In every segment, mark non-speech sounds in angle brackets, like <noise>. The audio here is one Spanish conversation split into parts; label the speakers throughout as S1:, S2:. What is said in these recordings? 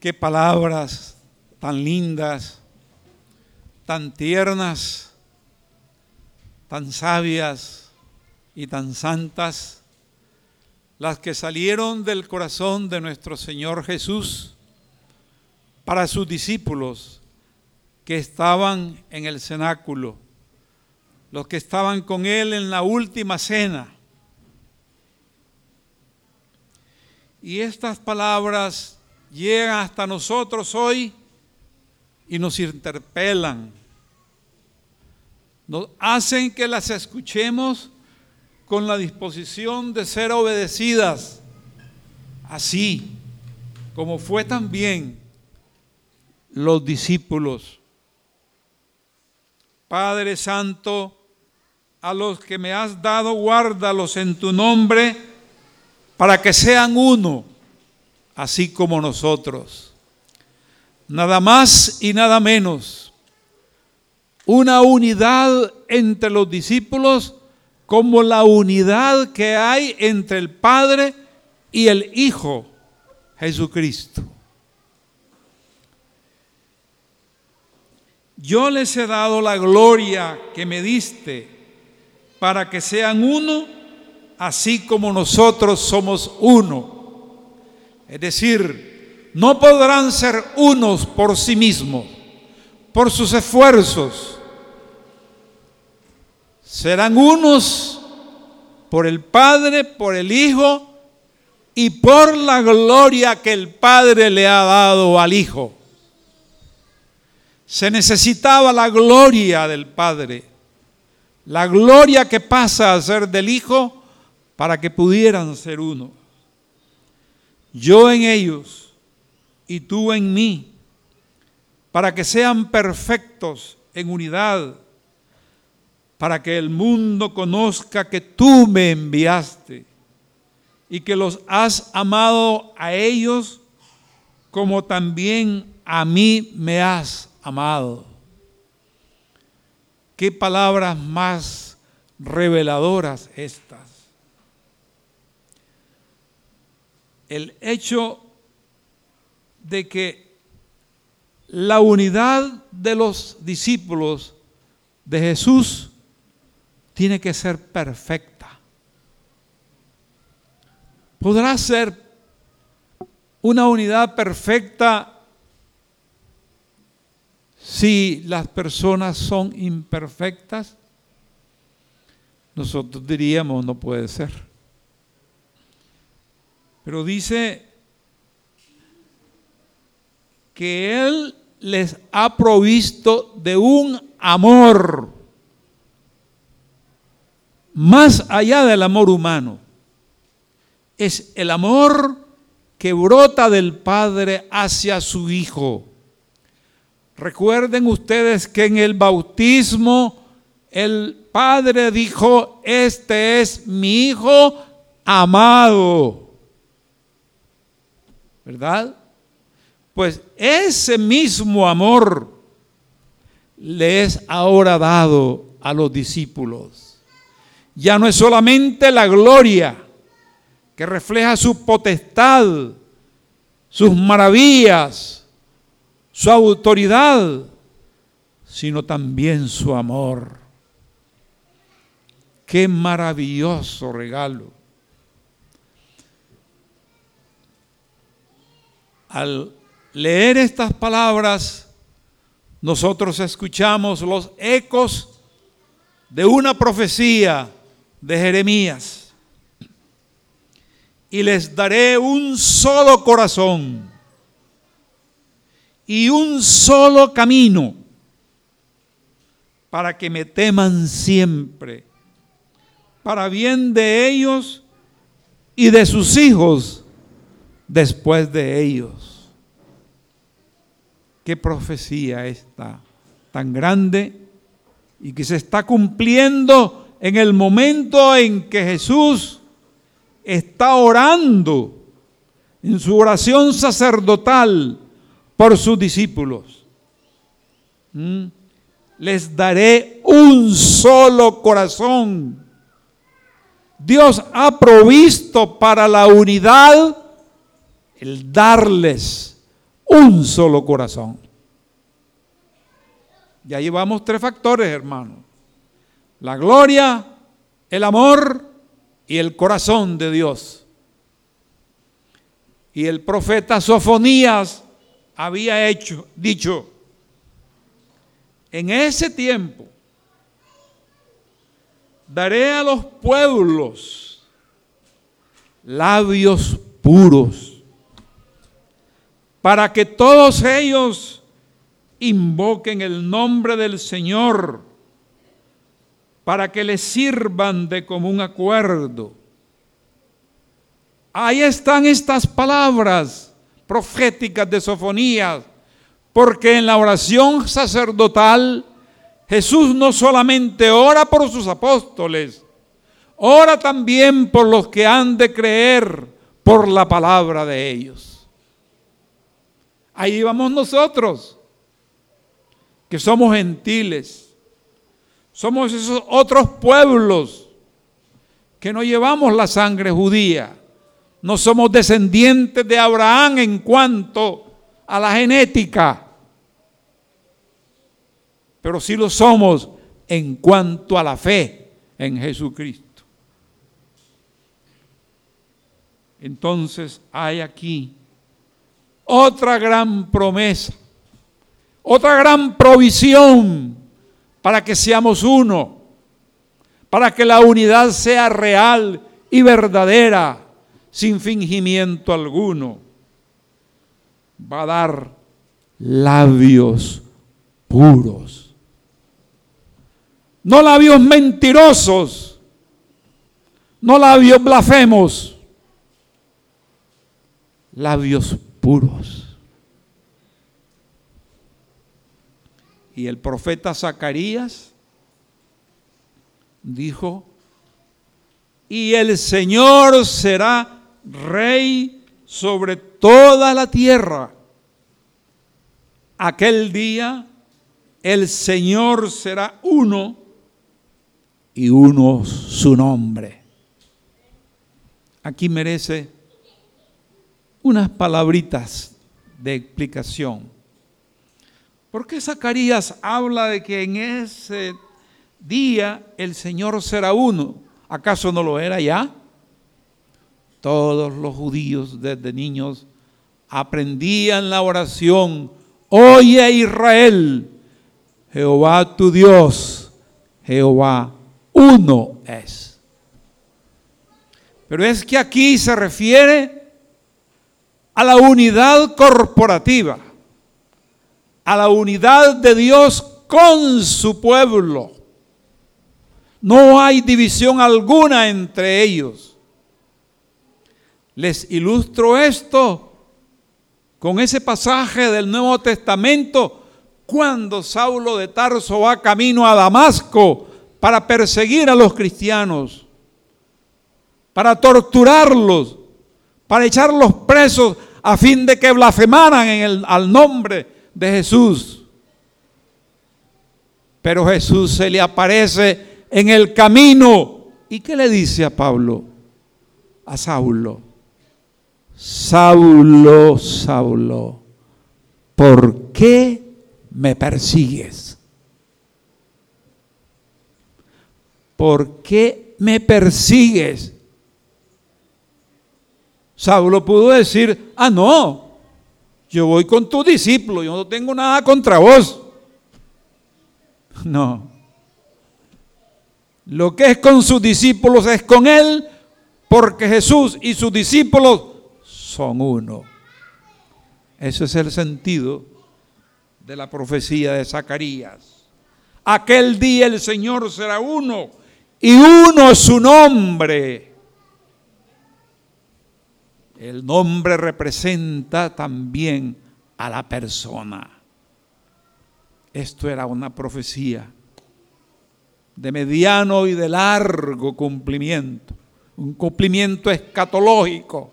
S1: Qué palabras tan lindas, tan tiernas, tan sabias y tan santas, las que salieron del corazón de nuestro Señor Jesús para sus discípulos que estaban en el cenáculo, los que estaban con Él en la última cena. Y estas palabras llegan hasta nosotros hoy y nos interpelan. Nos hacen que las escuchemos con la disposición de ser obedecidas, así como fue también los discípulos. Padre Santo, a los que me has dado, guárdalos en tu nombre para que sean uno así como nosotros. Nada más y nada menos. Una unidad entre los discípulos como la unidad que hay entre el Padre y el Hijo Jesucristo. Yo les he dado la gloria que me diste para que sean uno, así como nosotros somos uno es decir, no podrán ser unos por sí mismos, por sus esfuerzos. Serán unos por el Padre, por el Hijo y por la gloria que el Padre le ha dado al Hijo. Se necesitaba la gloria del Padre, la gloria que pasa a ser del Hijo para que pudieran ser uno yo en ellos y tú en mí, para que sean perfectos en unidad, para que el mundo conozca que tú me enviaste y que los has amado a ellos como también a mí me has amado. Qué palabras más reveladoras estas. El hecho de que la unidad de los discípulos de Jesús tiene que ser perfecta. ¿Podrá ser una unidad perfecta si las personas son imperfectas? Nosotros diríamos no puede ser. Pero dice que Él les ha provisto de un amor más allá del amor humano. Es el amor que brota del Padre hacia su Hijo. Recuerden ustedes que en el bautismo el Padre dijo, este es mi Hijo amado. ¿Verdad? Pues ese mismo amor le es ahora dado a los discípulos. Ya no es solamente la gloria que refleja su potestad, sus maravillas, su autoridad, sino también su amor. Qué maravilloso regalo. Al leer estas palabras, nosotros escuchamos los ecos de una profecía de Jeremías. Y les daré un solo corazón y un solo camino para que me teman siempre, para bien de ellos y de sus hijos después de ellos. Qué profecía esta tan grande y que se está cumpliendo en el momento en que Jesús está orando en su oración sacerdotal por sus discípulos. ¿Mm? Les daré un solo corazón. Dios ha provisto para la unidad el darles un solo corazón. Y ahí vamos tres factores, hermano. La gloria, el amor y el corazón de Dios. Y el profeta Sofonías había hecho, dicho, en ese tiempo daré a los pueblos labios puros para que todos ellos invoquen el nombre del Señor, para que les sirvan de común acuerdo. Ahí están estas palabras proféticas de Sofonías, porque en la oración sacerdotal Jesús no solamente ora por sus apóstoles, ora también por los que han de creer por la palabra de ellos. Ahí vamos nosotros, que somos gentiles, somos esos otros pueblos que no llevamos la sangre judía, no somos descendientes de Abraham en cuanto a la genética, pero sí lo somos en cuanto a la fe en Jesucristo. Entonces hay aquí otra gran promesa, otra gran provisión para que seamos uno, para que la unidad sea real y verdadera, sin fingimiento alguno. Va a dar labios puros, no labios mentirosos, no labios blasfemos, labios puros. Y el profeta Zacarías dijo, y el Señor será rey sobre toda la tierra. Aquel día el Señor será uno y uno su nombre. Aquí merece unas palabritas de explicación. ¿Por qué Zacarías habla de que en ese día el Señor será uno? ¿Acaso no lo era ya? Todos los judíos desde niños aprendían la oración, oye Israel, Jehová tu Dios, Jehová uno es. Pero es que aquí se refiere a la unidad corporativa, a la unidad de Dios con su pueblo. No hay división alguna entre ellos. Les ilustro esto con ese pasaje del Nuevo Testamento cuando Saulo de Tarso va camino a Damasco para perseguir a los cristianos, para torturarlos, para echarlos presos a fin de que blasfemaran en el, al nombre de Jesús. Pero Jesús se le aparece en el camino. ¿Y qué le dice a Pablo? A Saulo. Saulo, Saulo, ¿por qué me persigues? ¿Por qué me persigues? Saulo pudo decir, ah, no, yo voy con tu discípulo, yo no tengo nada contra vos. <laughs> No. Lo que es con sus discípulos es con él, porque Jesús y sus discípulos son uno. Ese es el sentido de la profecía de Zacarías. Aquel día el Señor será uno y uno su nombre. El nombre representa también a la persona. Esto era una profecía de mediano y de largo cumplimiento, un cumplimiento escatológico,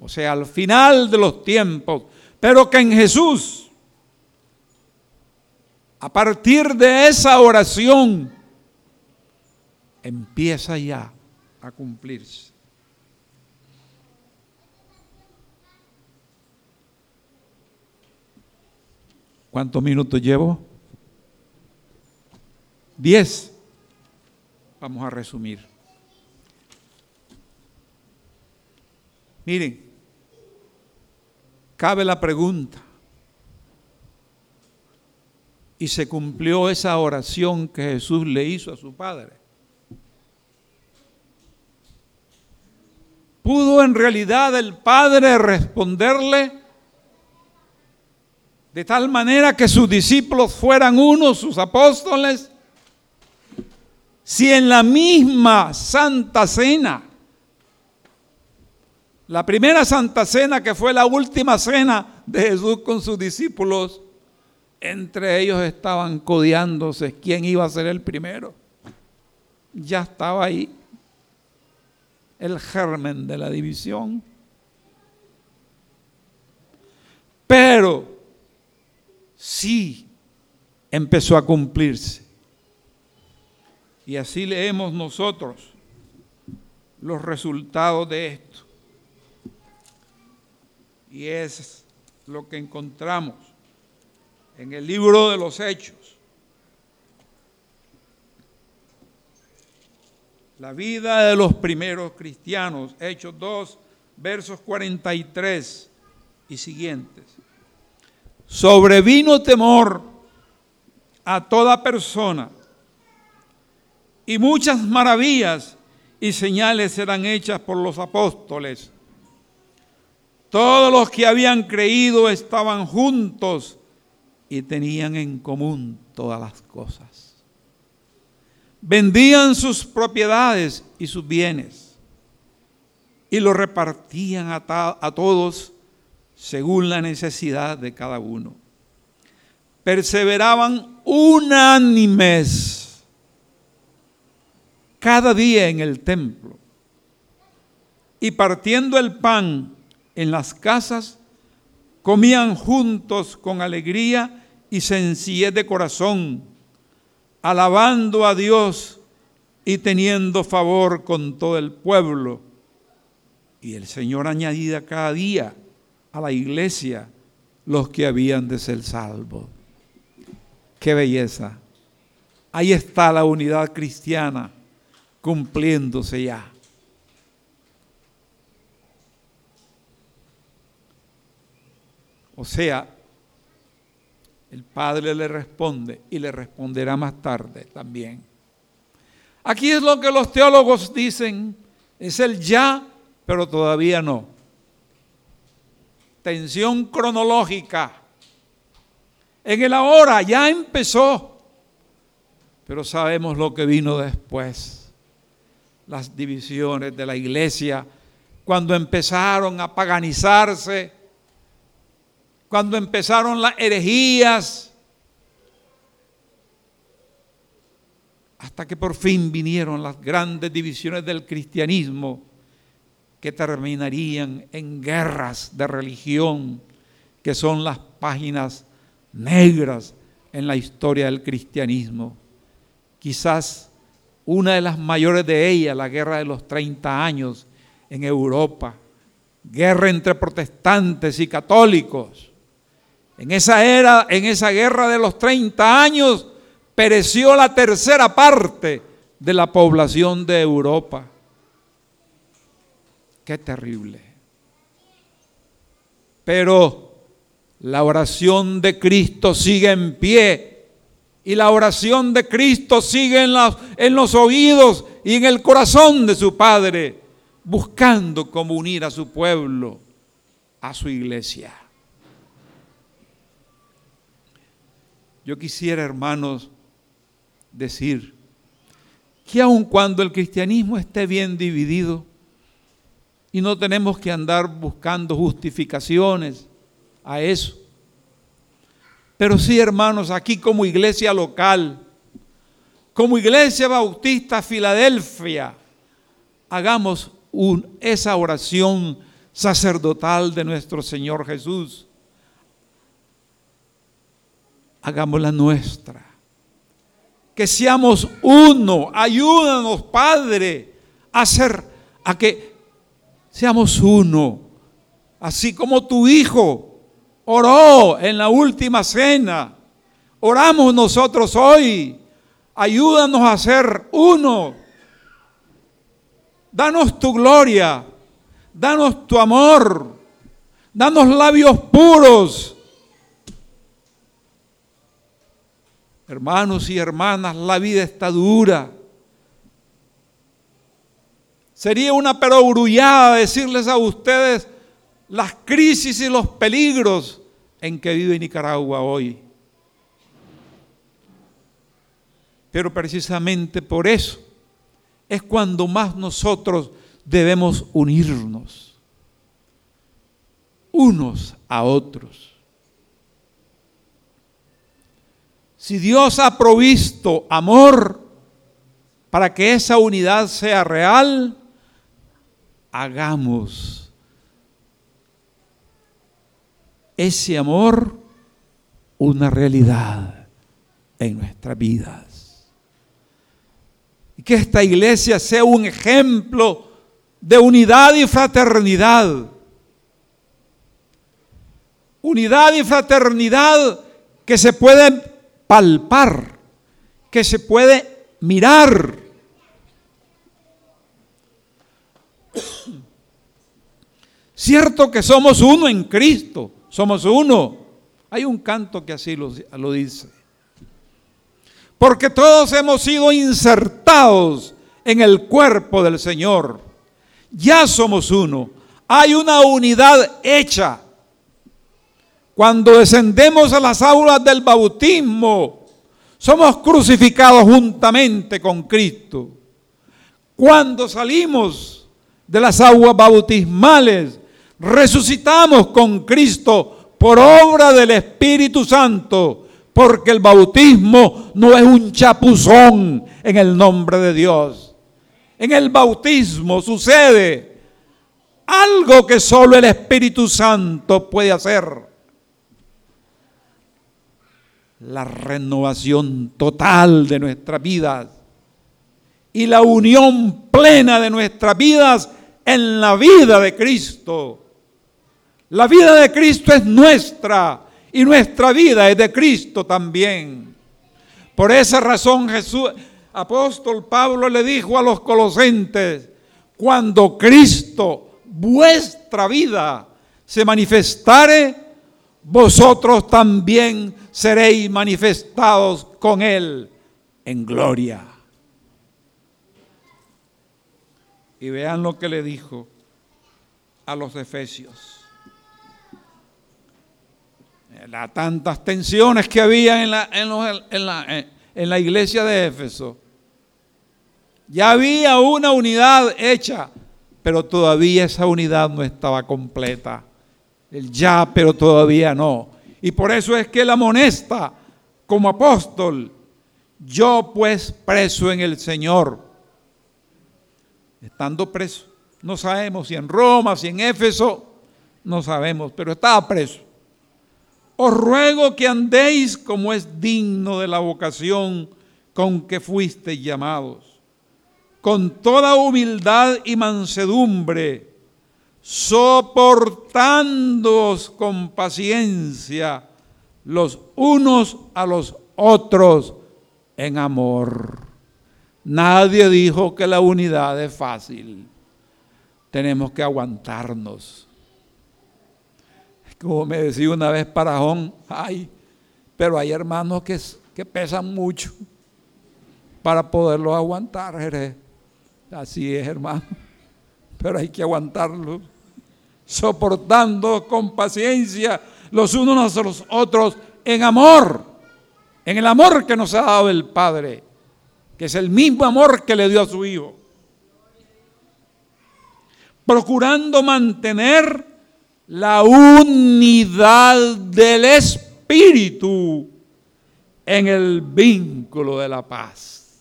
S1: o sea, al final de los tiempos, pero que en Jesús, a partir de esa oración, empieza ya a cumplirse. ¿Cuántos minutos llevo? Diez. Vamos a resumir. Miren, cabe la pregunta. Y se cumplió esa oración que Jesús le hizo a su Padre. ¿Pudo en realidad el Padre responderle de tal manera que sus discípulos fueran unos, sus apóstoles? Si en la misma Santa Cena, la primera Santa Cena que fue la última cena de Jesús con sus discípulos, entre ellos estaban codeándose quién iba a ser el primero. Ya estaba ahí el germen de la división. Pero sí empezó a cumplirse. Y así leemos nosotros los resultados de esto. Y es lo que encontramos en el libro de los Hechos. La vida de los primeros cristianos, Hechos 2, versos 43 y siguientes. Sobrevino temor a toda persona y muchas maravillas y señales eran hechas por los apóstoles. Todos los que habían creído estaban juntos y tenían en común todas las cosas vendían sus propiedades y sus bienes y los repartían a, todos según la necesidad de cada uno. Perseveraban unánimes cada día en el templo y partiendo el pan en las casas, comían juntos con alegría y sencillez de corazón alabando a Dios y teniendo favor con todo el pueblo. Y el Señor añadía cada día a la iglesia los que habían de ser salvos. Qué belleza. Ahí está la unidad cristiana cumpliéndose ya. O sea, el Padre le responde y le responderá más tarde también. Aquí es lo que los teólogos dicen, es el ya, pero todavía no. Tensión cronológica. En el ahora ya empezó, pero sabemos lo que vino después. Las divisiones de la iglesia, cuando empezaron a paganizarse, cuando empezaron las herejías, hasta que por fin vinieron las grandes divisiones del cristianismo que terminarían en guerras de religión, que son las páginas negras en la historia del cristianismo. Quizás una de las mayores de ellas, la guerra de los 30 años en Europa, guerra entre protestantes y católicos, en esa era, en esa guerra de los 30 años, pereció la tercera parte de la población de Europa. Qué terrible. Pero la oración de Cristo sigue en pie y la oración de Cristo sigue en, en los oídos y en el corazón de su Padre, buscando como unir a su pueblo, a su iglesia. Yo quisiera, hermanos, decir que aun cuando el cristianismo esté bien dividido y no tenemos que andar buscando justificaciones a eso, pero sí, hermanos, aquí como iglesia local, como iglesia bautista Filadelfia, hagamos esa oración sacerdotal de nuestro Señor Jesús hagámosla nuestra. Que seamos uno. Ayúdanos, Padre, a ser, a que seamos uno. Así como tu Hijo oró en la última cena. Oramos nosotros hoy. Ayúdanos a ser uno. Danos tu gloria. Danos tu amor. Danos labios puros. Hermanos y hermanas, la vida está dura. Sería una perogrullada decirles a ustedes las crisis y los peligros en que vive Nicaragua hoy. Pero precisamente por eso es cuando más nosotros debemos unirnos unos a otros. Si Dios ha provisto amor para que esa unidad sea real, hagamos ese amor una realidad en nuestras vidas. Y que esta iglesia sea un ejemplo de unidad y fraternidad. Unidad y fraternidad que se puede palpar, que se puede mirar Cierto que somos uno en Cristo, somos uno. Hay un canto que así lo, dice. Porque todos hemos sido insertados en el cuerpo del Señor. Ya somos uno. Hay una unidad hecha. Cuando descendemos a las aulas del bautismo, somos crucificados juntamente con Cristo. Cuando salimos de las aguas bautismales, resucitamos con Cristo por obra del Espíritu Santo, porque el bautismo no es un chapuzón en el nombre de Dios. En el bautismo sucede algo que solo el Espíritu Santo puede hacer. La renovación total de nuestras vidas y la unión plena de nuestras vidas en la vida de Cristo. La vida de Cristo es nuestra y nuestra vida es de Cristo también. Por esa razón Jesús, apóstol Pablo le dijo a los colosentes, cuando Cristo, vuestra vida, se manifestare, vosotros también seréis manifestados con Él en gloria. Y vean lo que le dijo a los efesios las tantas tensiones que había en la, en, la, en la iglesia de Éfeso. Ya había una unidad hecha, pero todavía esa unidad no estaba completa. El ya, pero todavía no. Y por eso es que él amonesta como apóstol, yo pues preso en el Señor, estando preso. No sabemos si en Roma, si en Éfeso, no sabemos, pero estaba preso. Os ruego que andéis como es digno de la vocación con que fuisteis llamados, con toda humildad y mansedumbre, soportándoos con paciencia los unos a los otros en amor. Nadie dijo que la unidad es fácil. Tenemos que aguantarnos como me decía una vez Parajón, ay, pero hay hermanos que, que pesan mucho para poderlos aguantar, Así es, hermano. Pero hay que aguantarlos, soportando con paciencia los unos a los otros en amor, en el amor que nos ha dado el Padre, que es el mismo amor que le dio a su Hijo. Procurando mantener la unidad del Espíritu en el vínculo de la paz.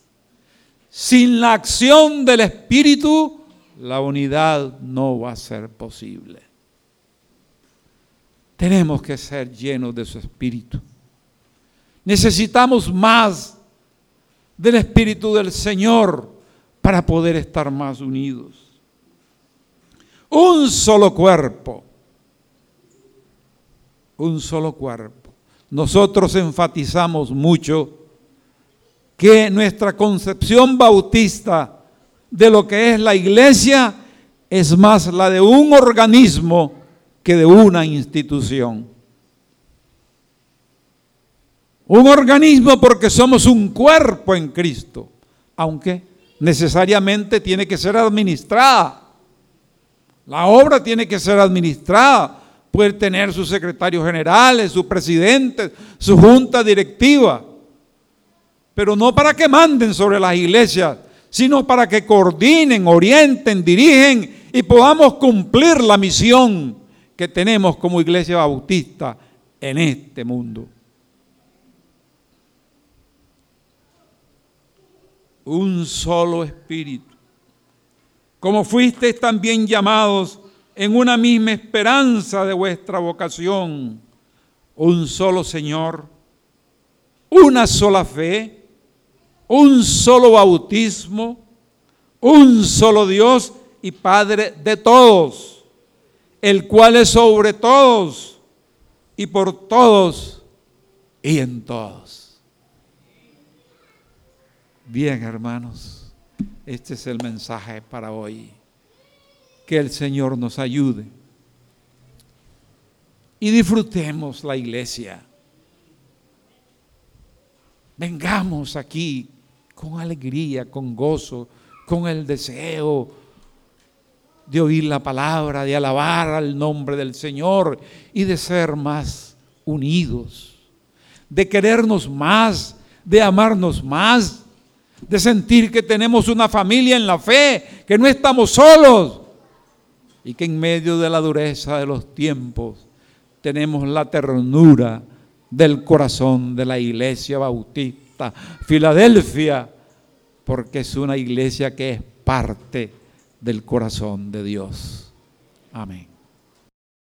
S1: Sin la acción del Espíritu, la unidad no va a ser posible. Tenemos que ser llenos de su Espíritu. Necesitamos más del Espíritu del Señor para poder estar más unidos. Un solo cuerpo un solo cuerpo. Nosotros enfatizamos mucho que nuestra concepción bautista de lo que es la iglesia es más la de un organismo que de una institución. Un organismo porque somos un cuerpo en Cristo, aunque necesariamente tiene que ser administrada. La obra tiene que ser administrada. Puede tener sus secretarios generales, sus presidentes, su junta directiva. Pero no para que manden sobre las iglesias, sino para que coordinen, orienten, dirigen y podamos cumplir la misión que tenemos como iglesia bautista en este mundo. Un solo espíritu. Como fuisteis también llamados en una misma esperanza de vuestra vocación. Un solo Señor, una sola fe, un solo bautismo, un solo Dios y Padre de todos, el cual es sobre todos y por todos y en todos. Bien, hermanos, este es el mensaje para hoy. Que el Señor nos ayude y disfrutemos la iglesia. Vengamos aquí con alegría, con gozo, con el deseo de oír la palabra, de alabar al nombre del Señor y de ser más unidos, de querernos más, de amarnos más, de sentir que tenemos una familia en la fe, que no estamos solos y que en medio de la dureza de los tiempos tenemos la ternura del corazón de la iglesia bautista Filadelfia, porque es una iglesia que es parte del corazón de Dios. Amén.